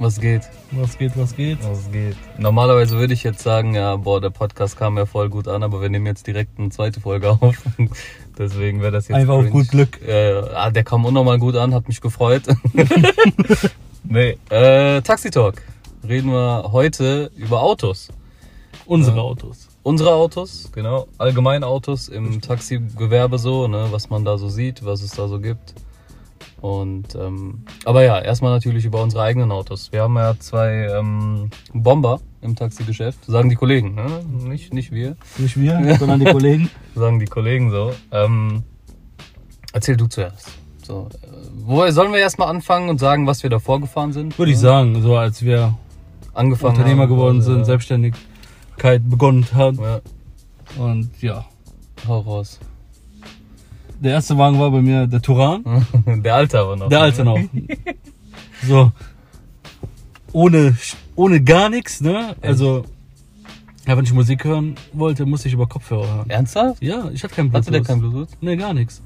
Was geht? Was geht, was geht? Was geht? Normalerweise würde ich jetzt sagen, ja, boah, der Podcast kam ja voll gut an, aber wir nehmen jetzt direkt eine zweite Folge auf. Deswegen wäre das jetzt. Einfach auf gut Glück. Äh, ah, der kam unnormal gut an, hat mich gefreut. nee. Äh, Taxi Talk. Reden wir heute über Autos. Unsere Ja. Autos. Unsere Autos, genau. Allgemein Autos im Taxigewerbe so, ne, was man da so sieht, was es da so gibt. Und ähm, aber ja, erstmal natürlich über unsere eigenen Autos. Wir haben ja zwei ähm, Bomber im Taxigeschäft, sagen die Kollegen, ne? Nicht, nicht wir, Nicht wir, sondern die Kollegen. sagen die Kollegen so. Ähm, erzähl du zuerst. So, äh, wo sollen wir erstmal anfangen und sagen, was wir da vorgefahren sind? Würde ich sagen, so als wir Angefangen Unternehmer haben, geworden sind, ja. Selbstständigkeit begonnen haben. Ja, Und ja, hau raus. Der erste Wagen war bei mir der Turan. Der alte aber noch. Der alte noch. So. Ohne, ohne gar nichts, ne? Also, ja, wenn ich Musik hören wollte, musste ich über Kopfhörer hören. Ernsthaft? Ja, ich hatte kein Bluetooth. Hatte der kein Bluetooth? Nee, gar nichts.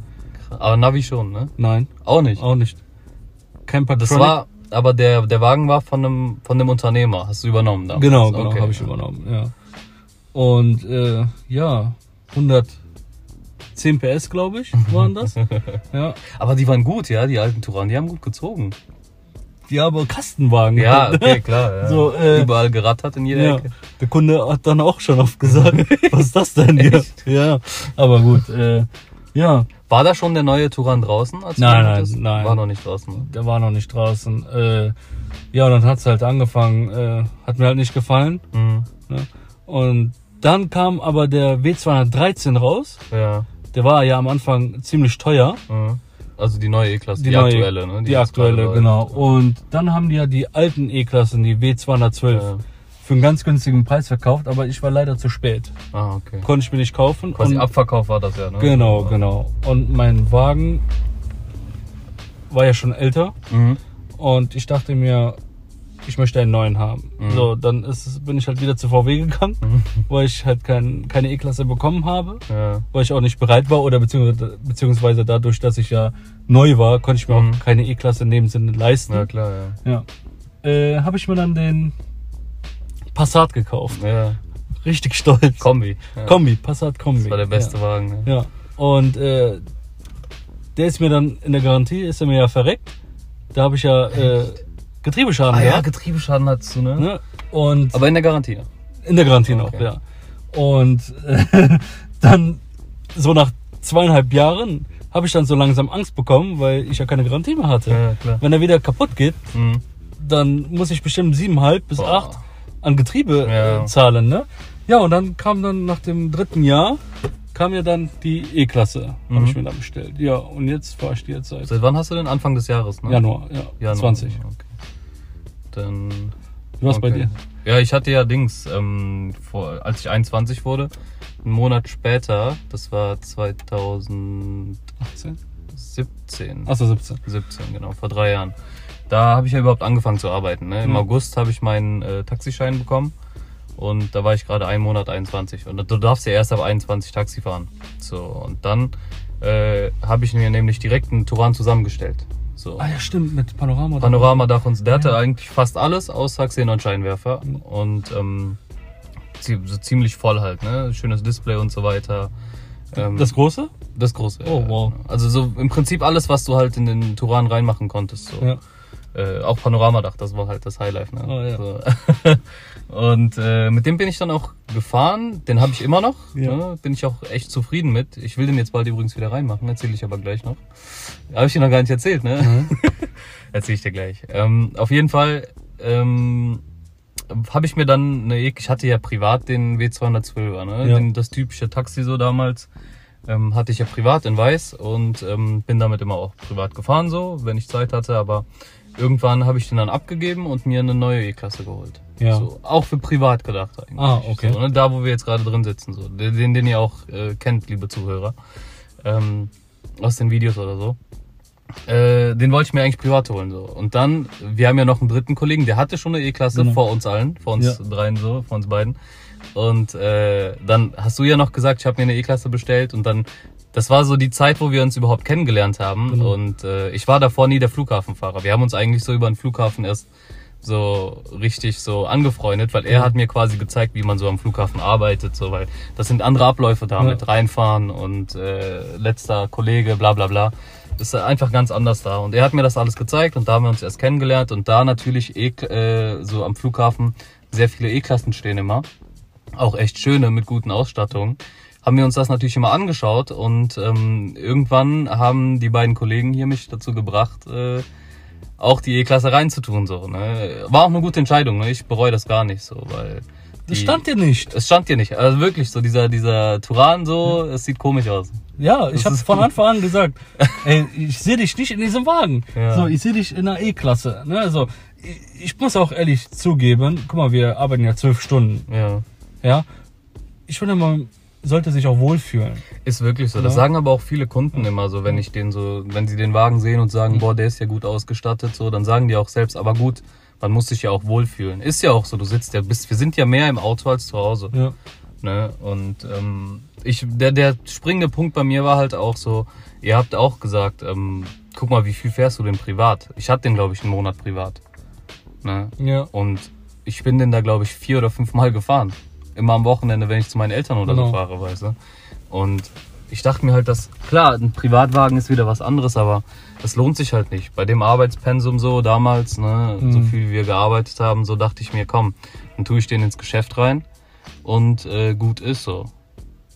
Aber Navi schon, ne? Nein, Auch nicht. auch nicht. Kein Patronic. Das war, aber der, der Wagen war von einem, von dem Unternehmer. Hast du übernommen damals? Genau, genau, Okay. habe ich übernommen, ja. Und äh, ja, 110 PS, glaube ich, waren das. ja. Aber die waren gut, ja, die alten Touran, die haben gut gezogen. Die aber Kastenwagen. Ja, halt, okay, klar. Ja. So, äh, Überall gerattert in jeder Ja, Ecke. der Kunde hat dann auch schon oft gesagt, was ist das denn hier? Ja, aber gut, äh, ja, War da schon der neue Touran draußen? Als Nein, nein, bist? nein. War noch nicht draußen. der war noch nicht draußen. Äh, ja, und dann hat's halt angefangen, äh, hat mir halt nicht gefallen. Mhm. Ne? Und dann kam aber der W213 raus. Ja. Der war ja am Anfang ziemlich teuer. Mhm. Also die neue E-Klasse, die, neue- aktuelle, ne? Die, jetzt aktuelle, gerade genau. Und dann haben die ja die alten E-Klassen, die W212, Ja. für einen ganz günstigen Preis verkauft, aber ich war leider zu spät. Ah, okay. Konnte ich mir nicht kaufen. Quasi und, Abverkauf war das ja, ne? Genau, genau. Und mein Wagen war ja schon älter Mhm. und ich dachte mir, ich möchte einen neuen haben. Mhm. So, dann ist, bin ich halt wieder zu VW gegangen, Mhm. weil ich halt kein, keine E-Klasse bekommen habe, Ja. weil ich auch nicht bereit war oder beziehungsweise, beziehungsweise dadurch, dass ich ja neu war, konnte ich mir Mhm. auch keine E-Klasse in dem Sinne leisten. ja, klar, ja. Ja. Äh, habe ich mir dann den Passat gekauft. Ja. Richtig stolz. Kombi. Ja. Kombi, Passat Kombi. Das war der beste Wagen, ne? Ja. Und äh, der ist mir dann in der Garantie, ist er mir ja verreckt. Da habe ich ja äh, Getriebeschaden Ah ja, gehabt. Getriebeschaden hattest du, ne? Ne? Und Aber in der Garantie. in der Garantie noch, Okay. ja. Und äh, dann so nach zweieinhalb Jahren habe ich dann so langsam Angst bekommen, weil ich ja keine Garantie mehr hatte. Ja, klar. Wenn er wieder kaputt geht, Mhm. dann muss ich bestimmt siebeneinhalb bis Boah. acht an Getriebe Ja. äh, zahlen, ne? Ja, und dann kam dann nach dem dritten Jahr kam ja dann die E-Klasse, Mhm. habe ich mir dann bestellt. Ja, und jetzt fahre ich die jetzt seit Seit wann hast du den? Anfang des Jahres, ne? Januar, ja, Januar. 20. Okay. Dann. Wie war's bei okay. dir? Ja, ich hatte ja Dings, ähm, vor, als ich 21 wurde, einen Monat später, das war 2017, 18? Achso, 17. 17, genau, vor drei Jahren. Da habe ich ja überhaupt angefangen zu arbeiten. Ne? Im Mhm. August habe ich meinen äh, Taxischein bekommen und da war ich gerade einen Monat 21. Und du darfst ja erst ab 21 Taxi fahren. So, und dann äh, habe ich mir nämlich direkt einen Turan zusammengestellt. So. Ah ja, stimmt, mit Panorama. Panoramadach und der hatte Ja. eigentlich fast alles außer Xenon-Scheinwerfer Mhm. und ähm, so ziemlich voll halt, ne? Schönes Display und so weiter. Ähm, Das große? das große. Oh, ja. wow. Also so im Prinzip alles, was du halt in den Turan reinmachen konntest. So. Ja. Äh, auch Panoramadach, das war halt das Highlife. Ne? Oh, ja. so. und äh, mit dem bin ich dann auch gefahren. Den habe ich immer noch. Ja. Ne? Bin ich auch echt zufrieden mit. Ich will den jetzt bald übrigens wieder reinmachen, erzähle ich aber gleich noch. Habe ich dir noch gar nicht erzählt, ne? Mhm. Erzähle ich dir gleich. Ähm, auf jeden Fall ähm, habe ich mir dann eine, E- ich hatte ja privat den W212er, ne? Ja. Den, das typische Taxi so damals. Ähm, hatte ich ja privat in Weiß und ähm, bin damit immer auch privat gefahren so, wenn ich Zeit hatte, aber irgendwann habe ich den dann abgegeben und mir eine neue E-Klasse geholt. Ja. So, auch für privat gedacht eigentlich. Ah, okay. So, ne? Da, wo wir jetzt gerade drin sitzen, so. Den, den ihr auch äh, kennt, liebe Zuhörer. Ähm, aus den Videos oder so. Äh, den wollte ich mir eigentlich privat holen. So. Und dann, wir haben ja noch einen dritten Kollegen, der hatte schon eine E-Klasse Genau. vor uns allen, vor uns Ja. dreien so, vor uns beiden. Und äh, dann hast du ja noch gesagt, ich habe mir eine E-Klasse bestellt und dann, das war so die Zeit, wo wir uns überhaupt kennengelernt haben. Genau. Und äh, ich war davor nie der Flughafenfahrer. Wir haben uns eigentlich so über den Flughafen erst so richtig so angefreundet, weil er Mhm. hat mir quasi gezeigt, wie man so am Flughafen arbeitet, so weil das sind andere Abläufe da Ja. mit reinfahren und äh, letzter Kollege, bla bla bla. Das ist einfach ganz anders da. Und er hat mir das alles gezeigt und da haben wir uns erst kennengelernt und da natürlich eh, äh, so am Flughafen sehr viele E-Klassen stehen immer. Auch echt schöne mit guten Ausstattungen. Haben wir uns das natürlich immer angeschaut und ähm, irgendwann haben die beiden Kollegen hier mich dazu gebracht, äh, auch die E-Klasse reinzutun. So, ne? War auch eine gute Entscheidung, ne? ich bereue das gar nicht so, weil Das die- stand dir nicht. es stand hier nicht. Also wirklich so, dieser, dieser Turan so, es sieht komisch aus. Ja, ich Das habe von. Anfang an gesagt, ey, ich sehe dich nicht in diesem Wagen. Ja. So, ich sehe dich in der E-Klasse. Ne? Also, ich, ich muss auch ehrlich zugeben, guck mal, wir arbeiten ja zwölf Stunden. Ja. Ja, ich finde, man sollte sich auch wohlfühlen. Ist wirklich so. Das Ja. sagen aber auch viele Kunden immer so, wenn ich den so, wenn sie den Wagen sehen und sagen, boah, der ist ja gut ausgestattet, so, dann sagen die auch selbst, aber gut, man muss sich ja auch wohlfühlen. Ist ja auch so, du sitzt ja, bist, wir sind ja mehr im Auto als zu Hause. Ja. Ne? Und ähm, ich, der, der springende Punkt bei mir war halt auch so, ihr habt auch gesagt, ähm, guck mal, wie viel fährst du denn privat? Ich hatte den, glaube ich, einen Monat privat. Ne? Ja. Und ich bin den da, glaube ich, vier oder fünf Mal gefahren. Immer am Wochenende, wenn ich zu meinen Eltern oder Genau. so fahre, weißt du. Und ich dachte mir halt, dass, klar, ein Privatwagen ist wieder was anderes, aber das lohnt sich halt nicht. Bei dem Arbeitspensum so damals, ne, so Mhm. viel wie wir gearbeitet haben, so dachte ich mir, komm, dann tue ich den ins Geschäft rein und äh, gut ist so.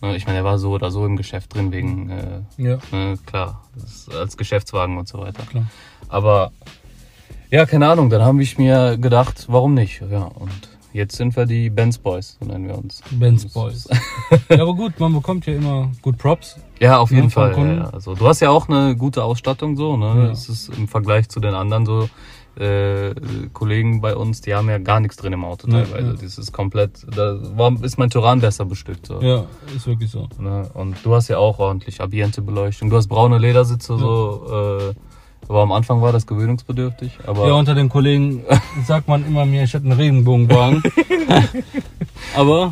Ne, Ich meine, er war so oder so im Geschäft drin wegen, äh, Ja, ne, klar, als Geschäftswagen und so weiter. klar. Aber ja, keine Ahnung, dann habe ich mir gedacht, warum nicht? Ja, und jetzt sind wir die Benz Boys, so nennen wir uns. Benz Boys. ja, aber gut, man bekommt ja immer gut Props. Ja, auf jeden Ja, Fall. Ja, ja. Also, du hast ja auch eine gute Ausstattung so, ne? Ja. Es ist im Vergleich zu den anderen so äh, Kollegen bei uns, die haben ja gar nichts drin im Auto Ja, teilweise. ja. Das ist komplett, da war, ist mein Turan besser bestückt. So. Ja, ist wirklich so. Ne? Und du hast ja auch ordentlich Ambiente-Beleuchtung. Du hast braune Ledersitze so. Äh, aber am Anfang war das gewöhnungsbedürftig. Aber Ja, unter den Kollegen sagt man immer mir, ich hätte einen Regenbogenwagen. aber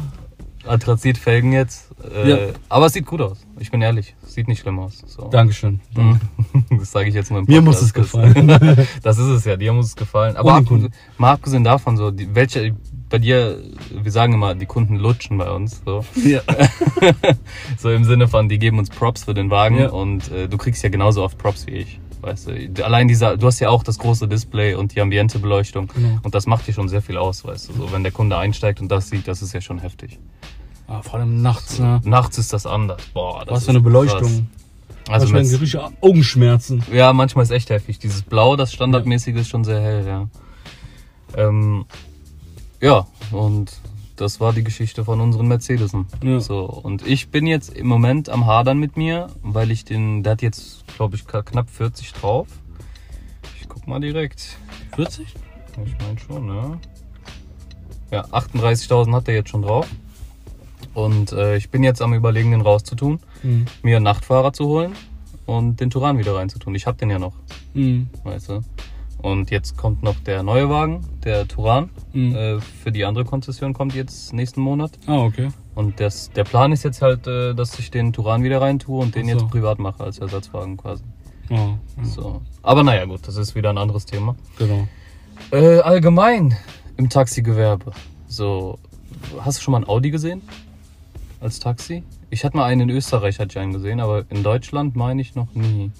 Anthrazitfelgen jetzt. Äh, Ja. Aber es sieht gut aus. Ich bin ehrlich. Es sieht nicht schlimm aus. So. Dankeschön. Mhm. Das sage ich jetzt nur im Mir muss es gefallen. Das ist es ja, dir muss es gefallen. Aber Kunden. mal abgesehen davon, so, die, welche, bei dir, wir sagen immer, die Kunden lutschen bei uns. So, ja. so im Sinne von, die geben uns Props für den Wagen Ja. und äh, du kriegst ja genauso oft Props wie ich. Weißt du, allein dieser, du hast ja auch das große Display und die Ambientebeleuchtung Genau. und das macht dir schon sehr viel aus, weißt du. So, wenn der Kunde einsteigt und das sieht, das ist ja schon heftig. Ah, vor allem nachts, ne? Nachts ist das anders. Boah, das Was ist für eine Beleuchtung. krass. Also Manchmal mit, richtige Augenschmerzen. ja, manchmal ist echt heftig. Dieses Blau, das standardmäßige, ist schon sehr hell, ja. Ähm, ja, und das war die Geschichte von unseren Mercedesen. Ja. So, und ich bin jetzt im Moment am Hadern mit mir, weil ich den, der hat jetzt, glaube ich, knapp 40 drauf. Ich guck mal direkt. 40? Ich meine schon, ne? Ja, 38.000 hat der jetzt schon drauf. Und äh, ich bin jetzt am überlegen, den rauszutun, Mhm. mir einen Nachtfahrer zu holen und den Turan wieder reinzutun. Ich hab den ja noch, Mhm. weißt du. Und jetzt kommt noch der neue Wagen, der Turan. Mhm. Äh, für die andere Konzession kommt jetzt nächsten Monat. Ah, okay. Und das, der Plan ist jetzt halt, äh, dass ich den Turan wieder reintue und den so. jetzt privat mache als Ersatzwagen quasi. Oh, ja, So. Aber naja, gut, das ist wieder ein anderes Thema. genau. Äh, allgemein im Taxigewerbe. So, hast du schon mal ein Audi gesehen? Als Taxi? Ich hatte mal einen in Österreich, hatte ich einen gesehen, aber in Deutschland meine ich noch nie.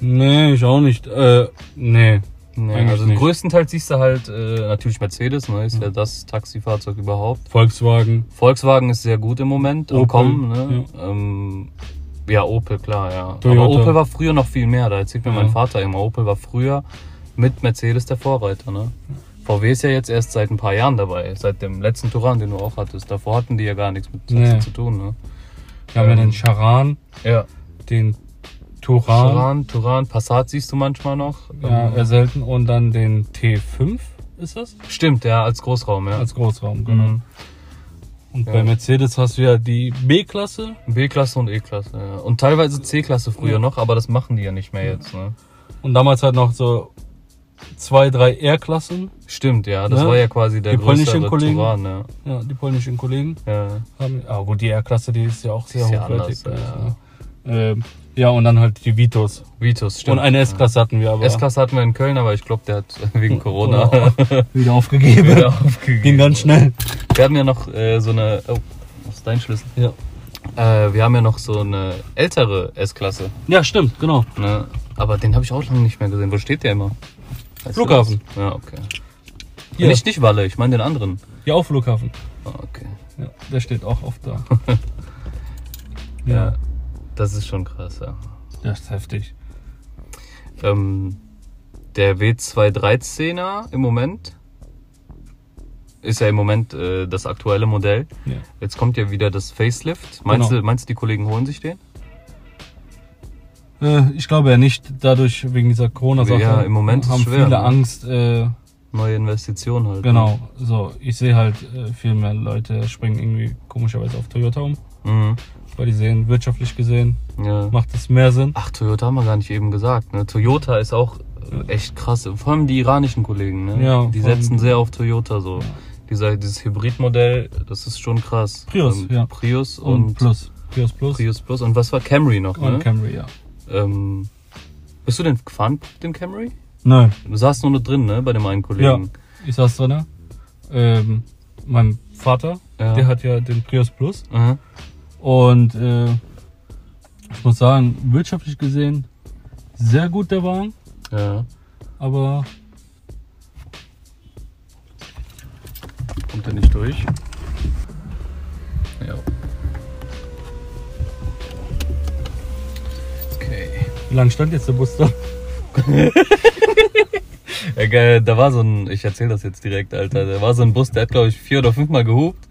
Nee, ich auch nicht. Äh, nee. Nee, Eigentlich also nicht. größtenteils siehst du halt äh, natürlich Mercedes, ne, ist ja das Taxifahrzeug überhaupt. Volkswagen. Volkswagen ist sehr gut im Moment, am Opel, Kommen, ne? Ähm, ja, Opel, klar, ja. Toyota. Aber Opel war früher noch viel mehr, da erzählt mir Ja. mein Vater immer, Opel war früher mit Mercedes der Vorreiter, ne? VW ist ja jetzt erst seit ein paar Jahren dabei, seit dem letzten Touran, den du auch hattest. Davor hatten die ja gar nichts mit Nee. zu tun, ne? Wir haben ja Ähm, den Charan, Ja. den Turan, Touran, Touran, Passat siehst du manchmal noch. ja, Ähm, eher selten, und dann den T5, ist das? Stimmt, ja, als Großraum, ja. Als Großraum, genau. Mhm. Und Ja. bei Mercedes hast du ja die B-Klasse. B-Klasse und E-Klasse, ja. Und teilweise C-Klasse früher Ja. noch, aber das machen die ja nicht mehr jetzt, ne? Und damals halt noch so zwei, drei R-Klassen. Stimmt, ja. Das Ne? war ja quasi der Die polnischen Kollegen. Touran, ja. Ja, die polnischen Kollegen ja. haben. Ah, gut, die R-Klasse, die ist ja auch sehr ja hochwertig. anders, gewesen, ne? Ähm, Ja, und dann halt die Vitos. Vitos, stimmt. Und eine S-Klasse hatten wir aber. S-Klasse hatten wir in Köln, aber ich glaube, der hat wegen Corona wieder aufgegeben. wieder aufgegeben. Ging ganz schnell. Wir haben ja noch äh, so eine. Oh, das ist dein Schlüssel. Ja. Äh, wir haben ja noch so eine ältere S-Klasse. Ja, stimmt, genau. Ne? Aber den habe ich auch lange nicht mehr gesehen. Wo steht der immer? Weißt Flughafen. Ja, okay. Hier. Nicht, nicht Walle, ich meine den anderen. Ja, auch Flughafen. Ah, okay. Ja, der steht auch oft da. Ja. ja, Das ist schon krass, ja. das ist heftig. Ähm, der W213er im Moment ist ja im Moment äh, das aktuelle Modell. Ja. Jetzt kommt ja wieder das Facelift. Meinst, Genau. du, meinst du, die Kollegen holen sich den? Äh, ich glaube ja nicht, dadurch wegen dieser Corona-Sache. Ja, im Moment ist haben schwer, viele ne? Angst. Äh, Neue Investitionen halt. genau, so. Ich sehe halt äh, viel mehr Leute springen irgendwie komischerweise auf Toyota um, Ne? Mhm. Weil die sehen, wirtschaftlich gesehen, Ja. macht es mehr Sinn. Ach, Toyota haben wir gar nicht eben gesagt. Ne? Toyota ist auch äh, echt krass. Vor allem die iranischen Kollegen. Ne? Ja, die setzen sehr auf Toyota so. Dieser, dieses Hybridmodell, das ist schon krass. Prius, ja. Prius Und, und, Plus. Prius Plus. Prius Plus. Und was war Camry noch? Und Ne? Camry, ja. ähm, bist du denn gefahren, den Camry? Nein, Du saßt nur drin, ne? Bei dem einen Kollegen. ich saß drin. Ähm, mein Vater, Ja. der hat ja den Prius Plus. Aha. Und äh, ich muss sagen, wirtschaftlich gesehen, sehr gut der Wagen. Ja. Aber Kommt er nicht durch? Ja. Okay. wie lange stand jetzt der Bus da? Ja, geil, da war so ein, ich erzähl das jetzt direkt, Alter. Da war so ein Bus, der hat, glaube ich, vier oder fünfmal gehupt.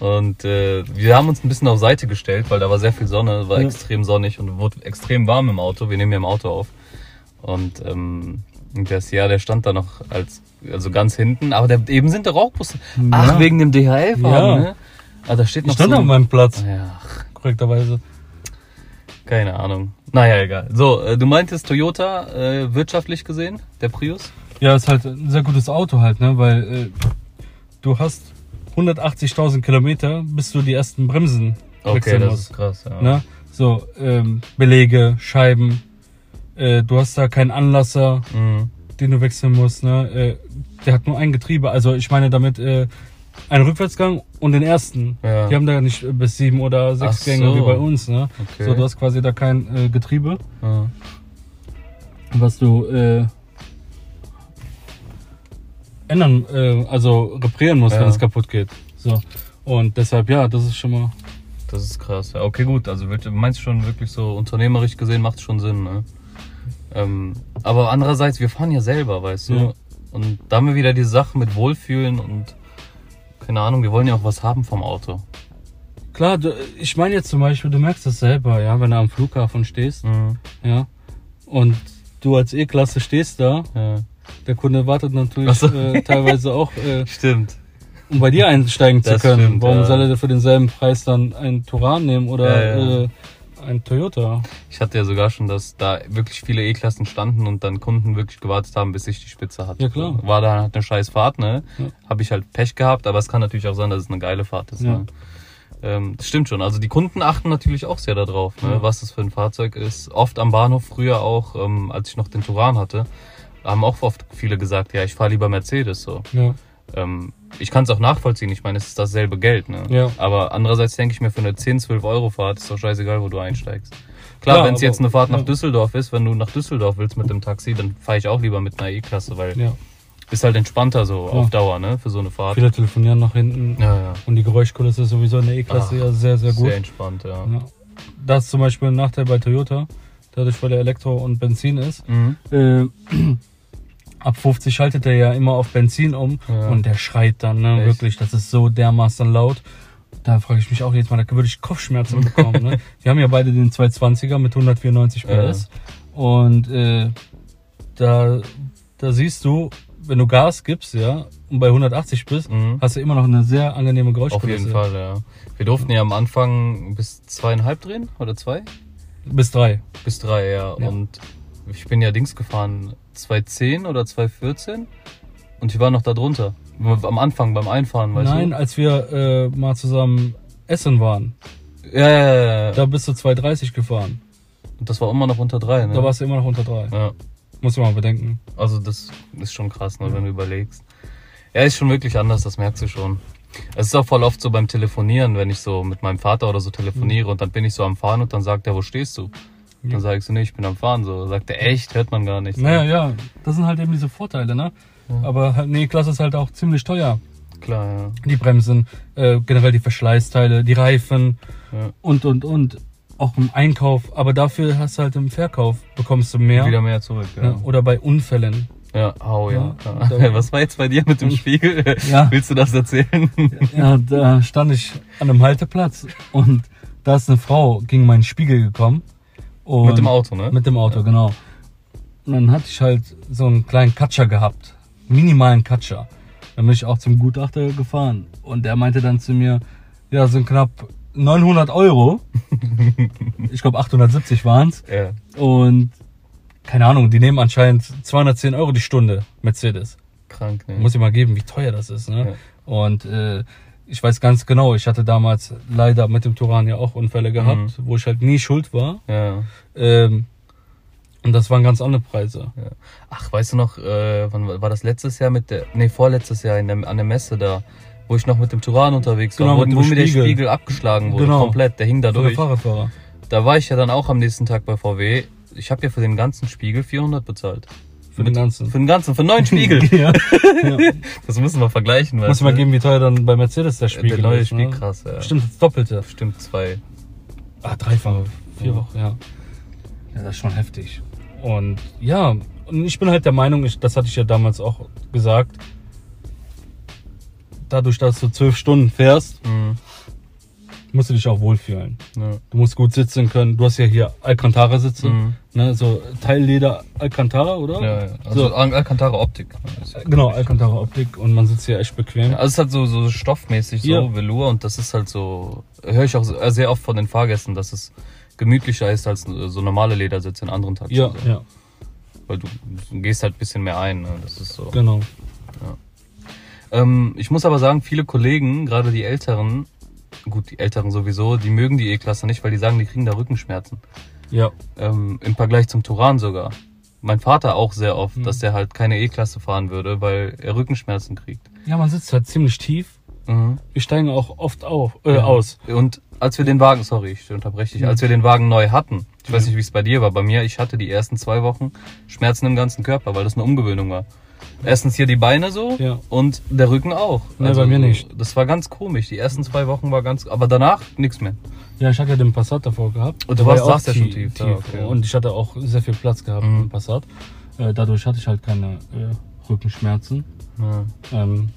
Und äh, wir haben uns ein bisschen auf Seite gestellt, weil da war sehr viel Sonne, war Ja. extrem sonnig und wurde extrem warm im Auto. Wir nehmen ja im Auto auf. Und ähm, das Jahr, der stand da noch als, also ganz hinten, aber der, eben sind der Rauchbusse. Ach, Ja. wegen dem DHL-Fahren, Ja. ne? Ah, da steht Ich noch stand so ein- meinem Platz, Ja, korrekterweise. keine Ahnung. Naja, egal. So, äh, du meintest Toyota, äh, wirtschaftlich gesehen, der Prius? Ja, ist halt ein sehr gutes Auto halt, ne? Weil äh, du hast 180.000 Kilometer, bis du die ersten Bremsen Okay, wechseln das musst. ist krass, ja. Ne? So, ähm, Belege, Scheiben, äh, du hast da keinen Anlasser, Mhm. den du wechseln musst. Ne? Äh, der hat nur ein Getriebe. Also ich meine damit äh, einen Rückwärtsgang und den ersten. Ja. Die haben da nicht äh, bis sieben oder sechs Ach Gänge so. wie bei uns. Ne? Okay. So, du hast quasi da kein äh, Getriebe, Ja. was du äh, ändern, äh, also reparieren musst, Ja. wenn es kaputt geht. So. Und deshalb, ja, das ist schon mal. Das ist krass. Ja, okay, gut. Also meinst du schon wirklich so unternehmerisch gesehen macht schon Sinn, ne? Ähm, aber andererseits, wir fahren ja selber, weißt du? Ja. Und da haben wir wieder die Sache mit Wohlfühlen und keine Ahnung, wir wollen ja auch was haben vom Auto. Klar, du, ich meine jetzt zum Beispiel, du merkst das selber, ja, wenn du am Flughafen stehst, Mhm. ja, und du als E-Klasse stehst da, Ja. Der Kunde wartet natürlich so. äh, teilweise auch, äh, Stimmt. um bei dir einsteigen zu Das können. stimmt, Warum ja. soll er für denselben Preis dann einen Turan nehmen oder Ja, ja. Äh, einen Toyota? Ich hatte ja sogar schon, dass da wirklich viele E-Klassen standen und dann Kunden wirklich gewartet haben, bis ich die Spitze hatte. Ja, klar. War da halt eine scheiß Fahrt, ne? Habe ich halt Pech gehabt, aber es kann natürlich auch sein, dass es eine geile Fahrt ist. Ja. Ne? Ähm, das stimmt schon. Also die Kunden achten natürlich auch sehr darauf, ne? Ja. was das für ein Fahrzeug ist. Oft am Bahnhof früher auch, ähm, als ich noch den Turan hatte, haben auch oft viele gesagt, ja, ich fahre lieber Mercedes so. Ja. Ähm, ich kann es auch nachvollziehen. Ich meine, es ist dasselbe Geld, ne? Ja. Aber andererseits denke ich mir, für eine 10, 12 Euro Fahrt ist doch scheißegal, wo du einsteigst. Klar, Klar, wenn es jetzt eine Fahrt nach ja. Düsseldorf ist, wenn du nach Düsseldorf willst mit dem Taxi, dann fahre ich auch lieber mit einer E-Klasse, weil ja. ist halt entspannter so Ja. auf Dauer, ne? Für so eine Fahrt. Viele telefonieren nach hinten Ja, ja. und die Geräuschkulisse ist sowieso in der E-Klasse ja sehr, sehr gut. Sehr entspannt, ja. Ja. Das ist zum Beispiel ein Nachteil bei Toyota, dadurch, weil der Elektro und Benzin ist. Mhm. Äh, ab 50 schaltet er ja immer auf Benzin um Ja. und der schreit dann, ne? Echt? Wirklich, das ist so dermaßen laut. Da frage ich mich auch jetzt mal, da würde ich Kopfschmerzen bekommen. Ne? Wir haben ja beide den 220er mit 194 PS und äh, da, da siehst du, wenn du Gas gibst, ja, und bei 180 bist, Mhm. hast du immer noch eine sehr angenehme Auf Geräuschkulisse. jeden Fall, ja. Wir durften ja am Anfang bis zweieinhalb drehen oder zwei? Bis drei. Bis drei, ja. Ja. Und ich bin ja Dings gefahren, 210 oder 214 und ich war noch da drunter. Am Anfang beim Einfahren, weißt Nein, du? als wir äh, mal zusammen essen waren, Ja, ja, ja, ja. da bist du 230 gefahren. Und das war immer noch unter drei, ne? Da warst du immer noch unter drei. ja. Muss man mal bedenken. Also das ist schon krass, ne, wenn du überlegst. Ja, ist schon wirklich anders, das merkst du schon. Es ist auch voll oft so beim Telefonieren, wenn ich so mit meinem Vater oder so telefoniere und dann bin ich so am Fahren und dann sagt er, wo stehst du? Ja. Dann sage ich so, nee, ich bin am Fahren. So sagt er, echt, hört man gar nicht. So, Naja, ja, das sind halt eben diese Vorteile, ne? Aber halt, nee, Klasse ist halt auch ziemlich teuer. Klar, ja. Die Bremsen, äh, generell die Verschleißteile, die Reifen ja. und, und, und. Auch im Einkauf. Aber dafür hast du halt im Verkauf, bekommst du mehr. Wieder mehr zurück. Ja, ne? Oder bei Unfällen. ja. oh ja. Ja, ja. Was war jetzt bei dir mit dem Spiegel? Ja. Willst du das erzählen? Ja, da stand ich an einem Halteplatz und da ist eine Frau gegen meinen Spiegel gekommen. Und mit dem Auto, ne? Mit dem Auto, genau. Und dann hatte ich halt so einen kleinen Katscher gehabt. Minimalen Katscher. Dann bin ich auch zum Gutachter gefahren. Und der meinte dann zu mir, ja, sind knapp 900 Euro. ich glaube 870 waren's. Ja. Und keine Ahnung, die nehmen anscheinend 210 Euro die Stunde, Mercedes. Krank, ne? Muss ich mal geben, wie teuer das ist. Ne? Ja. Und äh, ich weiß ganz genau, ich hatte damals leider mit dem Turan ja auch Unfälle gehabt, wo ich halt nie schuld war. Ja. Ähm, und das waren ganz andere Preise. Ja. Ach, weißt du noch, äh, wann war das letztes Jahr mit der, nee, vorletztes Jahr in der, an der Messe da, wo ich noch mit dem Turan unterwegs war, Genau, wo, mit wo mir der Spiegel. Abgeschlagen wurde, Genau. komplett, der hing da Von der durch. Fahrradfahrer. Da war ich ja dann auch am nächsten Tag bei VW. Ich habe ja für den ganzen Spiegel 400 bezahlt. Für den ganzen. Für den ganzen, für neun Spiegel. ja. ja. Das müssen wir vergleichen. Muss ich mal geben, wie teuer dann bei Mercedes der Spiegel Der neue ist. Spiegel, ne? krass, ja. Stimmt, das Doppelte. Bestimmt zwei. Ah, dreifach. Vier Ja. Wochen, ja. Ja, das ist schon heftig. Und ja, und ich bin halt der Meinung, ich, das hatte ich ja damals auch gesagt, dadurch, dass du zwölf Stunden fährst, Mhm. Musst du dich auch wohlfühlen. Ja. Du musst gut sitzen können. Du hast ja hier Alcantara sitzen, Mhm. ne, so Teilleder Alcantara, oder? Ja, ja. Also So. Al- Alcantara Optik. Genau, Alcantara Optik und man sitzt hier echt bequem. Also es ist halt so, so stoffmäßig, so Ja. Velour und das ist halt so, höre ich auch äh, sehr oft von den Fahrgästen, dass es gemütlicher ist als äh, so normale Ledersitze in anderen Taxis. Ja, so. ja, Weil du, du gehst halt ein bisschen mehr ein, ne? das ist so. genau. Ähm, ich muss aber sagen, viele Kollegen, gerade die Älteren, gut, die Älteren sowieso, die mögen die E-Klasse nicht, weil die sagen, die kriegen da Rückenschmerzen. Ja, Ähm, Im Vergleich zum Turan sogar. Mein Vater auch sehr oft, Mhm. dass der halt keine E-Klasse fahren würde, weil er Rückenschmerzen kriegt. ja, man sitzt halt ziemlich tief. Mhm. Wir steigen auch oft auf, äh, Ja. aus. Und als wir den Wagen, sorry, ich unterbreche dich, als wir den Wagen neu hatten, ich weiß Ja. nicht, wie es bei dir war, bei mir, ich hatte die ersten zwei Wochen Schmerzen im ganzen Körper, weil das eine Umgewöhnung war. Erstens hier die Beine so Ja. und der Rücken auch. Nee, bei mir nicht. Das war ganz komisch. Die ersten zwei Wochen war ganz, aber danach nichts mehr. Ja, ich hatte ja den Passat davor gehabt. Und du warst- saßt ja schon tief, ja, okay. Und ich hatte auch sehr viel Platz gehabt Mhm. im Passat. Äh, dadurch hatte ich halt keine äh, Rückenschmerzen. Ja. Ähm,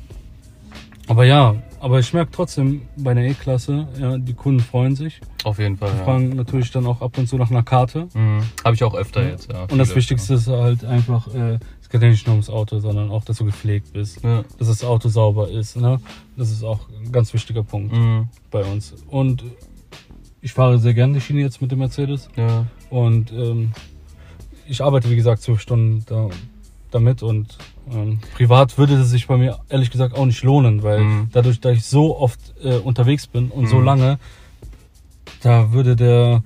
aber ja, aber ich merke trotzdem bei der E-Klasse, ja, die Kunden freuen sich. Auf jeden Fall. Die Ja. fragen natürlich dann auch ab und zu nach einer Karte. Mhm. Habe ich auch öfter jetzt, ja. Und das Wichtigste ist halt einfach, äh, es geht ja nicht nur ums Auto, sondern auch, dass du gepflegt bist. Ja. Dass das Auto sauber ist. Ne? Das ist auch ein ganz wichtiger Punkt Mhm. bei uns. Und ich fahre sehr gerne die Schiene jetzt mit dem Mercedes. ja. Und ähm, ich arbeite, wie gesagt, zwölf Stunden da, damit. Und ähm, privat würde es sich bei mir ehrlich gesagt auch nicht lohnen, weil Mhm. dadurch, dass ich so oft äh, unterwegs bin und so Mhm. lange, da würde der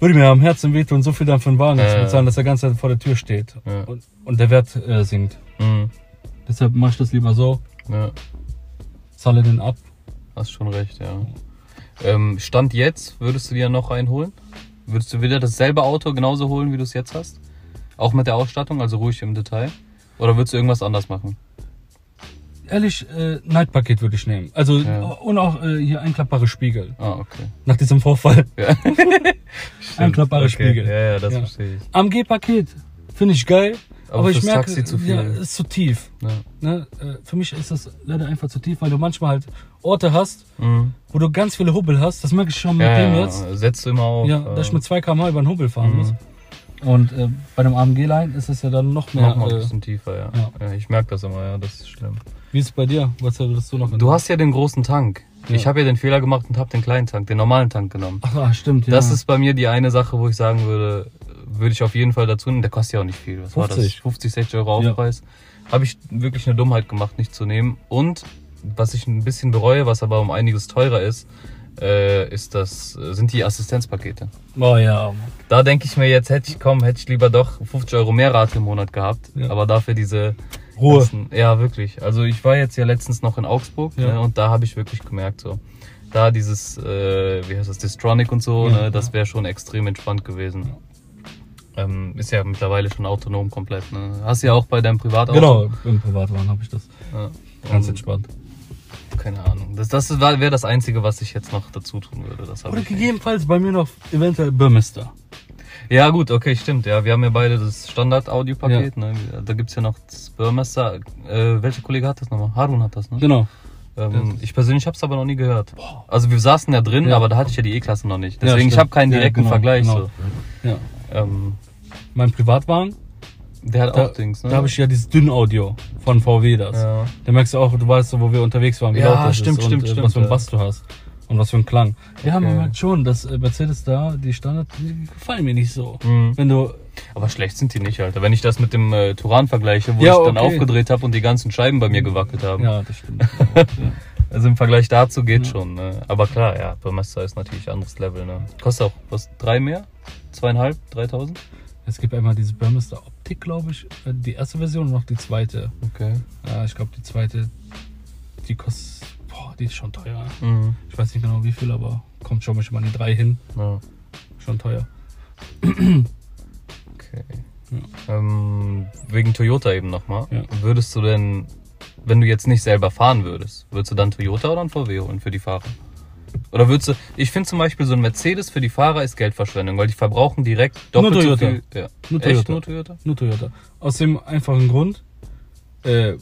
würde mir am Herzen wehtun, so viel dann für den Wagen Ja, zu bezahlen, dass der ganze Zeit vor der Tür steht. Ja. Und, und der Wert äh, sinkt. Mhm. Deshalb mache ich das lieber so, ja. zahle den ab. Hast schon recht, ja. Ähm, Stand jetzt, würdest du dir noch einholen? Würdest du wieder dasselbe Auto genauso holen, wie du es jetzt hast? Auch mit der Ausstattung, also ruhig im Detail? Oder würdest du irgendwas anders machen? Ehrlich, äh, Night-Paket würde ich nehmen. Also Ja. und auch äh, hier einklappbare Spiegel. Ah, okay. Nach diesem Vorfall. Ja. Einklappbare okay. Spiegel. Ja, ja, das Ja. verstehe ich. AMG-Paket finde ich geil, Aber aber, ich merke, Taxi zu viel. Ja, ist zu tief. Ja. Ne? Äh, Für mich ist das leider einfach zu tief, weil du manchmal halt Orte hast, Mhm. wo du ganz viele Hubbel hast. Das merke ich schon mit Ja, dem ja, jetzt. setzt du immer auf. Ja, äh, dass ich mit 2 km über den Hubbel fahren Mhm. muss. Und äh, bei dem AMG-Line ist es ja dann noch mehr. noch mal ein äh, bisschen tiefer, ja. ja. ja. ich merke das immer, ja, das ist schlimm. wie ist es bei dir? Was würdest du noch? Du hast ja den großen Tank. Ja. Ich habe ja den Fehler gemacht und habe den kleinen Tank, den normalen Tank genommen. Ach, ah, stimmt, ja. Das ist bei mir die eine Sache, wo ich sagen würde, würde ich auf jeden Fall dazu nehmen. Der kostet ja auch nicht viel. Was war das? 50. 50, 60 Euro Ja. Aufpreis. Habe ich wirklich eine Dummheit gemacht, nicht zu nehmen. Und was ich ein bisschen bereue, was aber um einiges teurer ist, äh, ist das, sind die Assistenzpakete. Oh ja. Da denke ich mir jetzt, hätte ich komm, hätte ich lieber doch 50 Euro mehr Rate im Monat gehabt, Ja. aber dafür diese Ruhe. ganzen- ja, wirklich. Also ich war jetzt ja letztens noch in Augsburg Ja. ne, und da habe ich wirklich gemerkt, so da dieses, äh, wie heißt das, Distronic und so, Ja, ne, das wäre schon extrem entspannt gewesen. Ähm, ist ja mittlerweile schon autonom komplett. Ne? Hast du ja auch bei deinem Privatauto. Genau, im Privatwagen habe ich das. Ganz entspannt. Keine Ahnung. Das, das wäre das Einzige, was ich jetzt noch dazu tun würde. Das Oder ich gegebenenfalls bei mir noch eventuell Burmester. Ja gut, okay, stimmt. Ja, wir haben ja beide das Standard-Audiopaket. Ne? Da gibt's ja noch das Burmester. Äh, welcher Kollege hat das nochmal? Harun hat das, ne? Genau. Ähm, ich persönlich habe es aber noch nie gehört. Also wir saßen ja drin, Ja. aber da hatte ich ja die E-Klasse noch nicht. Ja, Deswegen, ich stimmt. habe keinen Ja, direkten genau, Vergleich. genau. So. Ja. Ähm, Mein Privatwagen, der hat da, auch Dings, ne? da habe ich ja dieses Dünn-Audio von VW das. Ja. Da merkst du auch, du weißt so, wo wir unterwegs waren, wie Ja, laut das stimmt, ist stimmt, und äh, stimmt, was für ein ja. Bass du hast. Und was für ein Klang. Ja, Okay. man merkt schon, dass äh, Mercedes da, die Standard, die gefallen mir nicht so. Mhm. Wenn du, Aber schlecht sind die nicht, Alter. Wenn ich das mit dem äh, Turan vergleiche, wo Ja, ich dann okay. aufgedreht habe und die ganzen Scheiben bei mir gewackelt haben. ja, das stimmt. ja. Also im Vergleich dazu geht Ja. schon. Ne? Aber klar, ja, Burmester ist natürlich ein anderes Level. Ne? Kostet auch was, drei mehr? Zweieinhalb? Dreitausend? Es gibt einmal diese Burmester Optik, glaube ich, äh, die erste Version und noch die zweite. Okay. Ja, ich glaube, die zweite, die kostet, boah, die ist schon teuer. Mhm. Ich weiß nicht genau wie viel, aber kommt schon mal die drei hin. Ja. Schon teuer. Okay. Ähm, wegen Toyota eben nochmal. Ja. Würdest du denn, wenn du jetzt nicht selber fahren würdest, würdest du dann Toyota oder ein VW holen für die Fahrer? Oder würdest du, ich finde zum Beispiel so ein Mercedes für die Fahrer ist Geldverschwendung, weil die verbrauchen direkt doppelt Nur so Toyota. viel. Ja. Nur Echt Toyota. nur Toyota? Nur Toyota. Aus dem einfachen Grund, äh,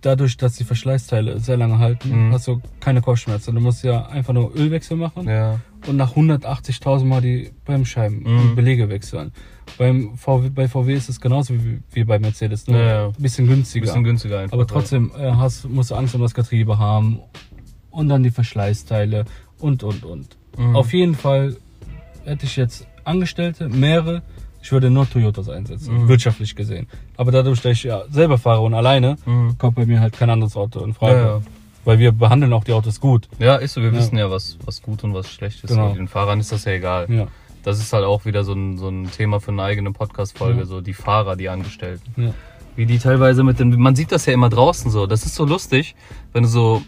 dadurch, dass die Verschleißteile sehr lange halten, Mhm. hast du keine Kopfschmerzen. Du musst ja einfach nur Ölwechsel machen Ja. und nach 180.000 Mal die Bremsscheiben Mhm. und Belege wechseln. Beim VW, bei VW ist es genauso wie, wie bei Mercedes, nur Ja, ja. ein bisschen günstiger. Bisschen günstiger einfach. Aber trotzdem äh, hast, musst du Angst um das Getriebe haben und dann die Verschleißteile und, und, und. Mhm. Auf jeden Fall hätte ich jetzt Angestellte, mehrere, ich würde nur Toyotas einsetzen, Mhm. wirtschaftlich gesehen. Aber dadurch, dass ich ja selber fahre und alleine, Mhm. kommt bei mir halt kein anderes Auto in Frage. Ja, ja. Weil wir behandeln auch die Autos gut. Ja, ist so. Wir Ja. wissen ja, was, was gut und was schlecht ist. Genau. Den Fahrern ist das ja egal. Ja. Das ist halt auch wieder so ein, so ein Thema für eine eigene Podcast-Folge, so die Fahrer, die Angestellten. Wie die teilweise mit den, man sieht das ja immer draußen so. Das ist so lustig, wenn du so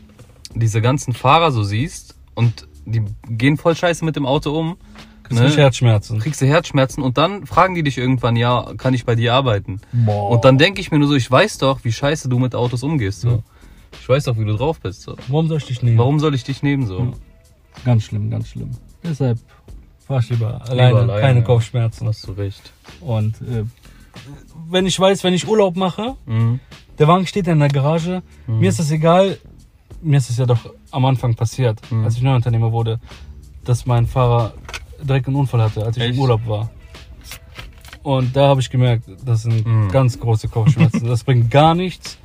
diese ganzen Fahrer so siehst und die gehen voll scheiße mit dem Auto um. Kriegst ne? Herzschmerzen. Kriegst du Herzschmerzen und dann fragen die dich irgendwann, ja, kann ich bei dir arbeiten? Boah. Und dann denke ich mir nur so, ich weiß doch, wie scheiße du mit Autos umgehst. So. Ja. Ich weiß doch, wie du drauf bist. So. Warum soll ich dich nehmen? Warum soll ich dich nehmen so? Ja. Ganz schlimm, ganz schlimm. Deshalb fahr ich lieber alleine, alleine, keine ja. Kopfschmerzen. Hast du recht. Und äh, wenn ich weiß, wenn ich Urlaub mache, Mhm. der Wagen steht in der Garage, Mhm. mir ist das egal, mir ist es ja doch am Anfang passiert, Mhm. als ich Neuunternehmer wurde, dass mein Fahrer direkt einen Unfall hatte, als ich Echt? im Urlaub war. Und da habe ich gemerkt, das sind Mhm. ganz große Kopfschmerzen. das bringt gar nichts.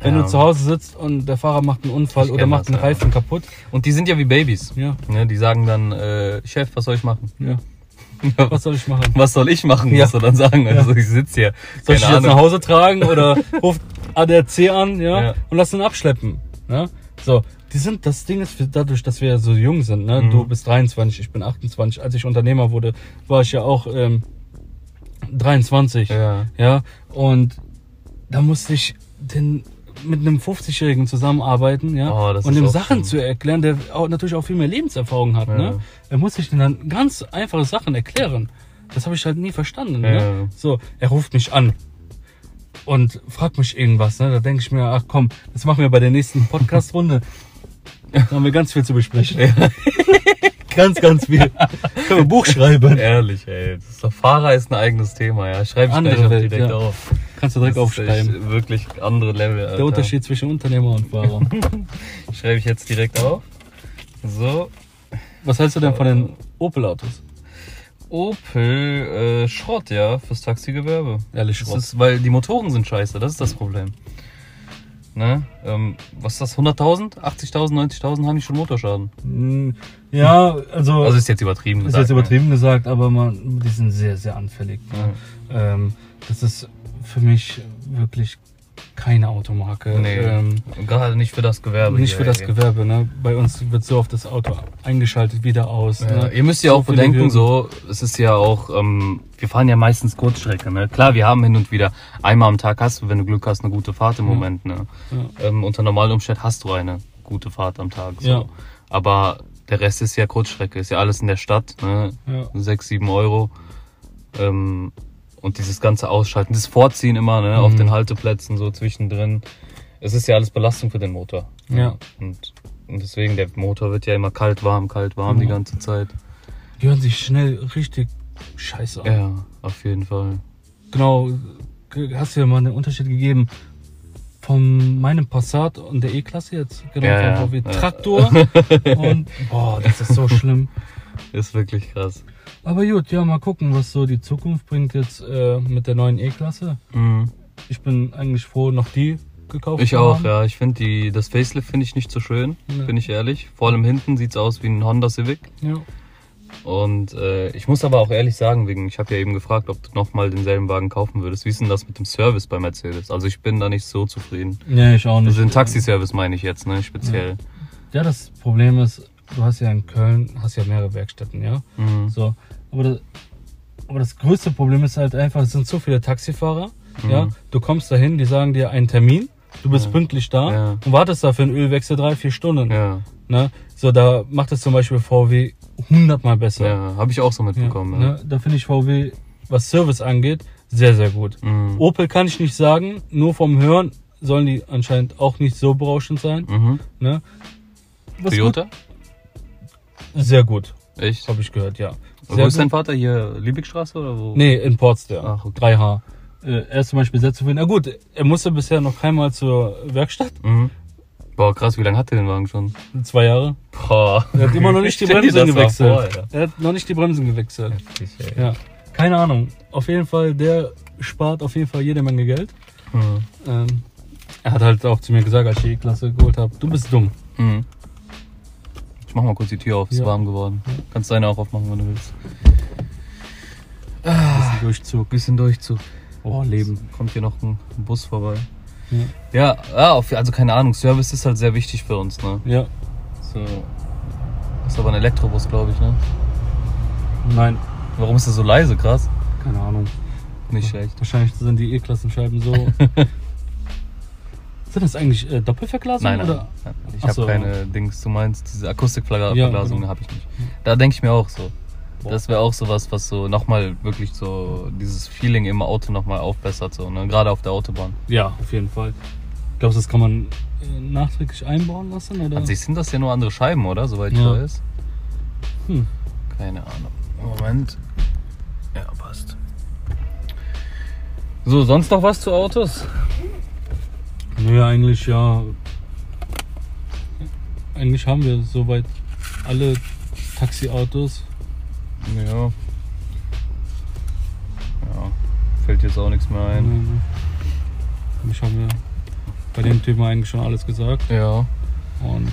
Wenn Ja. du zu Hause sitzt und der Fahrer macht einen Unfall Ich oder macht das, einen ja. Reifen kaputt. Und die sind ja wie Babys. Ja, Ne, die sagen dann, äh, Chef, was soll ich machen? ja. Was soll ich machen? Was soll ich machen, Ja. musst du dann sagen. Also ich sitze hier. Soll ich jetzt nach. Hause tragen oder ruft ADAC an, ja, Ja. und lass ihn abschleppen, ja? So, die sind, das Ding ist, dadurch, dass wir so jung sind, ne, Mhm. du bist 23, ich bin 28, als ich Unternehmer wurde, war ich ja auch ähm, 23, Ja. ja, und da musste ich den mit einem 50-Jährigen zusammenarbeiten, ja, Oh, und ihm Sachen schlimm. zu erklären, der auch, natürlich auch viel mehr Lebenserfahrung hat, Ja. ne. Er muss sich dann ganz einfache Sachen erklären. Das habe ich halt nie verstanden, Ja. ne. So, er ruft mich an und fragt mich irgendwas, ne. Da denke ich mir, ach komm, das machen wir bei der nächsten Podcast-Runde. Da haben wir ganz viel zu besprechen. ganz, ganz viel. Können wir ein Buch schreiben. Ehrlich, ey. Das ist Fahrer ist ein eigenes Thema, ja. Schreibe ich Andere gleich Welt, direkt ja. auf. Kannst du direkt Das ist aufschreiben. echt Wirklich andere Level, Alter. Der Unterschied zwischen Unternehmer und Fahrer. Schreibe ich jetzt direkt auf. So. Was hältst du denn von den Opel-Autos? Opel äh, Schrott, ja, fürs Taxigewerbe. Ehrlich, Schrott. ist, weil die Motoren sind scheiße, das ist das Problem. Ne? Ähm, was ist das? 100.000? 80.000, 90.000 haben die schon Motorschaden. Mm, Ja, also, Also ist jetzt übertrieben ist gesagt. jetzt übertrieben gesagt, aber man, die sind sehr, sehr anfällig. Ne? Ne? Ähm, das ist für mich wirklich keine Automarke. Nee, Ähm, gerade nicht für das Gewerbe. nicht für das ey. Gewerbe, ne? Bei uns wird so oft das Auto eingeschaltet, wieder aus. Ja, ne? ihr müsst ja So auch bedenken, so, es ist ja auch, ähm, wir fahren ja meistens Kurzstrecke, ne? Klar, wir haben hin und wieder, einmal am Tag hast du, wenn du Glück hast, eine gute Fahrt im Ja. Moment, ne? Ja. Ähm, unter normalen Umständen hast du eine gute Fahrt am Tag, so. Aber der Rest ist ja Kurzstrecke, ist ja alles in der Stadt, ne? Ja. Sechs, sieben Euro. Ähm, und dieses ganze Ausschalten, das Vorziehen immer, ne? Auf Mhm. den Halteplätzen, so zwischendrin. Es ist ja alles Belastung für den Motor. Ja. Und, und deswegen, der Motor wird ja immer kalt, warm, kalt, warm die Ja. ganze Zeit. Die hören sich schnell richtig scheiße an. Ja, auf jeden Fall. Genau, ge- hast du ja mal einen Unterschied gegeben von meinem Passat und der E-Klasse jetzt. Genau, Ja, ja. Traktor. und boah, das ist so schlimm. Ist wirklich krass. Aber gut, ja, mal gucken, was so die Zukunft bringt jetzt äh, mit der neuen E-Klasse. Mhm. Ich bin eigentlich froh, noch die gekauft Ich zu auch, haben. ja. Ich finde die, das Facelift finde ich nicht so schön, Nee. bin ich ehrlich. Vor allem hinten sieht's aus wie ein Honda Civic. ja. Und äh, ich muss aber auch ehrlich sagen, wegen, ich habe ja eben gefragt, ob du nochmal denselben Wagen kaufen würdest. Wie ist denn das mit dem Service bei Mercedes? Also ich bin da nicht so zufrieden. Nee, ich auch nicht. Also den Taxiservice meine ich jetzt, ne, speziell. Ja, das Problem ist, du hast ja in Köln, hast ja mehrere Werkstätten, ja. Mhm. So, aber das, aber das größte Problem ist halt einfach, es sind so viele Taxifahrer, ja. Du kommst dahin, die sagen dir einen Termin, du bist Ja. pünktlich da Ja. und wartest da für einen Ölwechsel drei, vier Stunden. Ja, Ne? So, da macht es zum Beispiel VW hundertmal besser. ja, habe ich auch so mitbekommen. Ja, ne? Da finde ich VW, was Service angeht, sehr, sehr gut. Mhm. Opel kann ich nicht sagen, nur vom Hören sollen die anscheinend auch nicht so berauschend sein. Mhm. Ne? Was Toyota? Gut, sehr gut, Echt? habe ich gehört, ja. Wo Sehr ist dein. Vater hier? Liebigstraße oder wo? Nee, in Portsdale. Ach, okay. 3H. Äh, er ist zum Beispiel sehr zufrieden. Na gut, er musste bisher noch keinmal zur Werkstatt. Mhm. Boah, krass, wie lange hat der den Wagen schon? Zwei Jahre. Boah. Er hat immer noch nicht die Bremsen gewechselt. vor, er hat noch nicht die Bremsen gewechselt. Heftig, ey. Ja. Keine Ahnung. Auf jeden Fall, der spart auf jeden Fall jede Menge Geld. Mhm. Ähm, er hat halt auch zu mir gesagt, als ich die E-Klasse geholt habe, du bist dumm. Mhm. Ich mach mal kurz die Tür auf, ist Ja. warm geworden. Kannst deine auch aufmachen, wenn du willst. Ist ein Durchzug. Bisschen Durchzug. Oh, Leben. Kommt hier noch ein Bus vorbei. Ja. Ja, auf, also keine Ahnung, Service ist halt sehr wichtig für uns, ne? ja. So. Ist aber ein Elektrobus, glaube ich, ne? Nein. Warum ist das so leise, krass? Keine Ahnung. Nicht schlecht. Wahrscheinlich sind die E-Klassenscheiben so. sind das eigentlich äh, Doppelverglasungen? Nein, nein. Oder? nein. Ich habe so. keine Dings, du meinst, diese Akustikverglasung Ja, ja, genau. habe ich nicht. Da denke ich mir auch so. Boah. Das wäre auch sowas, was so nochmal wirklich so dieses Feeling im Auto nochmal aufbessert, so, ne? Gerade auf der Autobahn. Ja, auf jeden Fall. Glaubst du, das kann man äh, nachträglich einbauen lassen? Oder? An sich sind das ja nur andere Scheiben, oder? Soweit ich Ja. weiß. Hm. Keine Ahnung. Moment. Ja, passt. So, sonst noch was zu Autos? Nö, eigentlich ja. Eigentlich haben wir soweit alle Taxiautos. Ja. Ja. Fällt jetzt auch nichts mehr ein. Nö, nö. Eigentlich haben wir bei dem Thema eigentlich schon alles gesagt. Ja. Und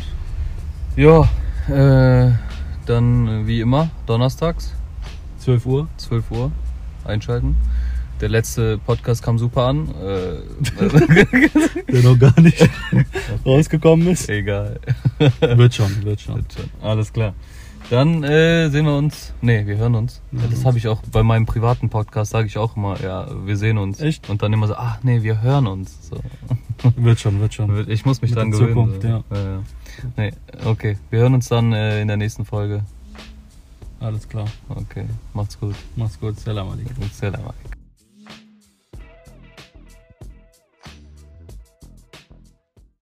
Ja, äh, dann äh, wie immer, donnerstags, 12 Uhr. 12 Uhr, einschalten. Der letzte Podcast kam super an. Äh, Der noch gar nicht rausgekommen ist. egal. Wird schon, wird schon. Wird schon. Alles klar. Dann äh, sehen wir uns. Nee, wir hören uns. Hören das habe ich auch bei meinem privaten Podcast, sage ich auch immer, ja, wir sehen uns. Echt? Und dann immer so, ach nee, wir hören uns. So. Wird schon, wird schon. Ich muss mich Mit dran gewöhnen. Zukunft, so. ja. ja. Nee, okay. Wir hören uns dann äh, in der nächsten Folge. Alles klar. Okay, macht's gut. Mach's gut. Salam alaikum. Salam alaikum.